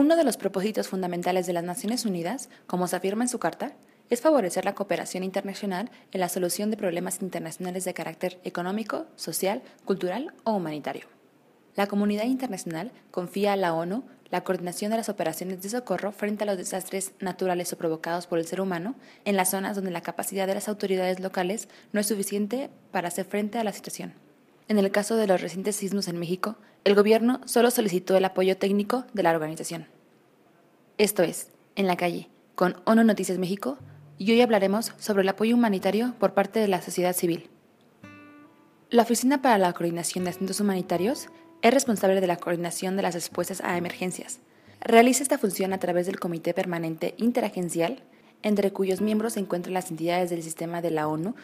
Uno de los propósitos fundamentales de las Naciones Unidas, como se afirma en su carta, es favorecer la cooperación internacional en la solución de problemas internacionales de carácter económico, social, cultural o humanitario. La comunidad internacional confía a la ONU la coordinación de las operaciones de socorro frente a los desastres naturales o provocados por el ser humano en las zonas donde la capacidad de las autoridades locales no es suficiente para hacer frente a la situación. En el caso de los recientes sismos en México, el gobierno solo solicitó el apoyo técnico de la organización. Esto es, en la calle, con ONU Noticias México, y hoy hablaremos sobre el apoyo humanitario por parte de la sociedad civil. La Oficina para la Coordinación de Asuntos Humanitarios es responsable de la coordinación de las respuestas a emergencias. Realiza esta función a través del Comité Permanente Interagencial, entre cuyos miembros se encuentran las entidades del sistema de la ONU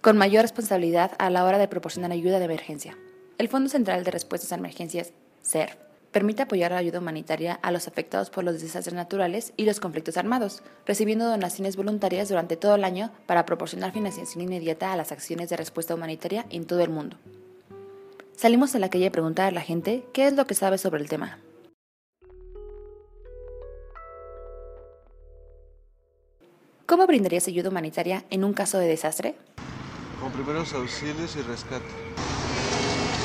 con mayor responsabilidad a la hora de proporcionar ayuda de emergencia. El Fondo Central de Respuestas a Emergencias, CERF, permite apoyar la ayuda humanitaria a los afectados por los desastres naturales y los conflictos armados, recibiendo donaciones voluntarias durante todo el año para proporcionar financiación inmediata a las acciones de respuesta humanitaria en todo el mundo. Salimos a la calle a preguntar a la gente qué es lo que sabe sobre el tema. ¿Cómo brindarías ayuda humanitaria en un caso de desastre? Con primeros auxilios y rescate.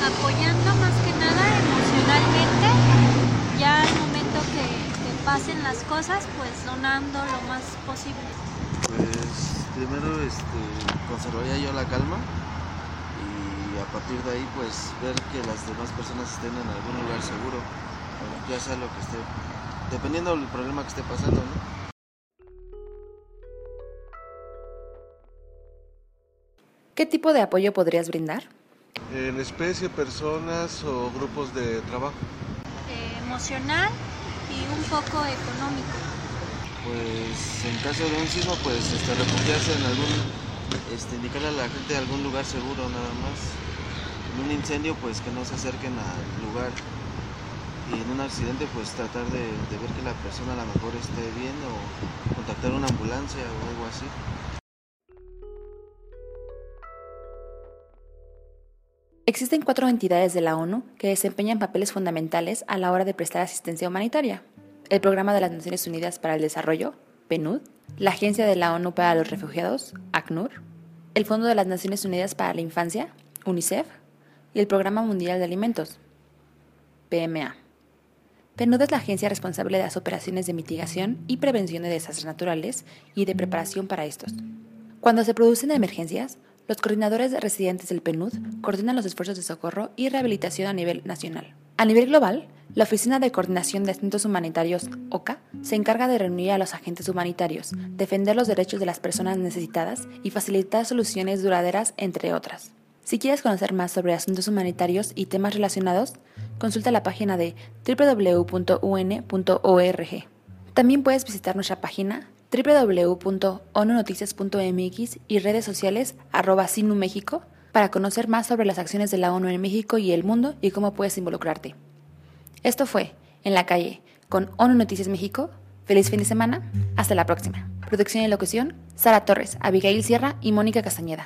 Apoyando más que nada emocionalmente, ya al momento que, que pasen las cosas, pues donando lo más posible. Pues primero este, conservaría yo la calma y a partir de ahí pues ver que las demás personas estén en algún lugar seguro, ya sea lo que esté, dependiendo del problema que esté pasando, ¿no? ¿Qué tipo de apoyo podrías brindar? En especie, personas o grupos de trabajo. Eh, emocional y un poco económico. Pues en caso de un sismo, pues este, refugiarse en algún, este, indicarle a la gente algún lugar seguro nada más. En un incendio, pues que no se acerquen al lugar. Y en un accidente, pues tratar de, de ver que la persona a lo mejor esté bien o contactar una ambulancia o algo así. Existen cuatro entidades de la ONU que desempeñan papeles fundamentales a la hora de prestar asistencia humanitaria. El Programa de las Naciones Unidas para el Desarrollo, PNUD, la Agencia de la ONU para los Refugiados, ACNUR, el Fondo de las Naciones Unidas para la Infancia, UNICEF, y el Programa Mundial de Alimentos, PMA. PNUD es la agencia responsable de las operaciones de mitigación y prevención de desastres naturales y de preparación para estos. Cuando se producen emergencias, los coordinadores residentes del PNUD coordinan los esfuerzos de socorro y rehabilitación a nivel nacional. A nivel global, la Oficina de Coordinación de Asuntos Humanitarios, OCA, se encarga de reunir a los agentes humanitarios, defender los derechos de las personas necesitadas y facilitar soluciones duraderas, entre otras. Si quieres conocer más sobre asuntos humanitarios y temas relacionados, consulta la página de www.un.org. También puedes visitar nuestra página www.onunoticias.mx y redes sociales arroba para conocer más sobre las acciones de la ONU en México y el mundo y cómo puedes involucrarte. Esto fue En la calle con ONU Noticias México. Feliz fin de semana. Hasta la próxima. Producción y locución, Sara Torres, Abigail Sierra y Mónica Castañeda.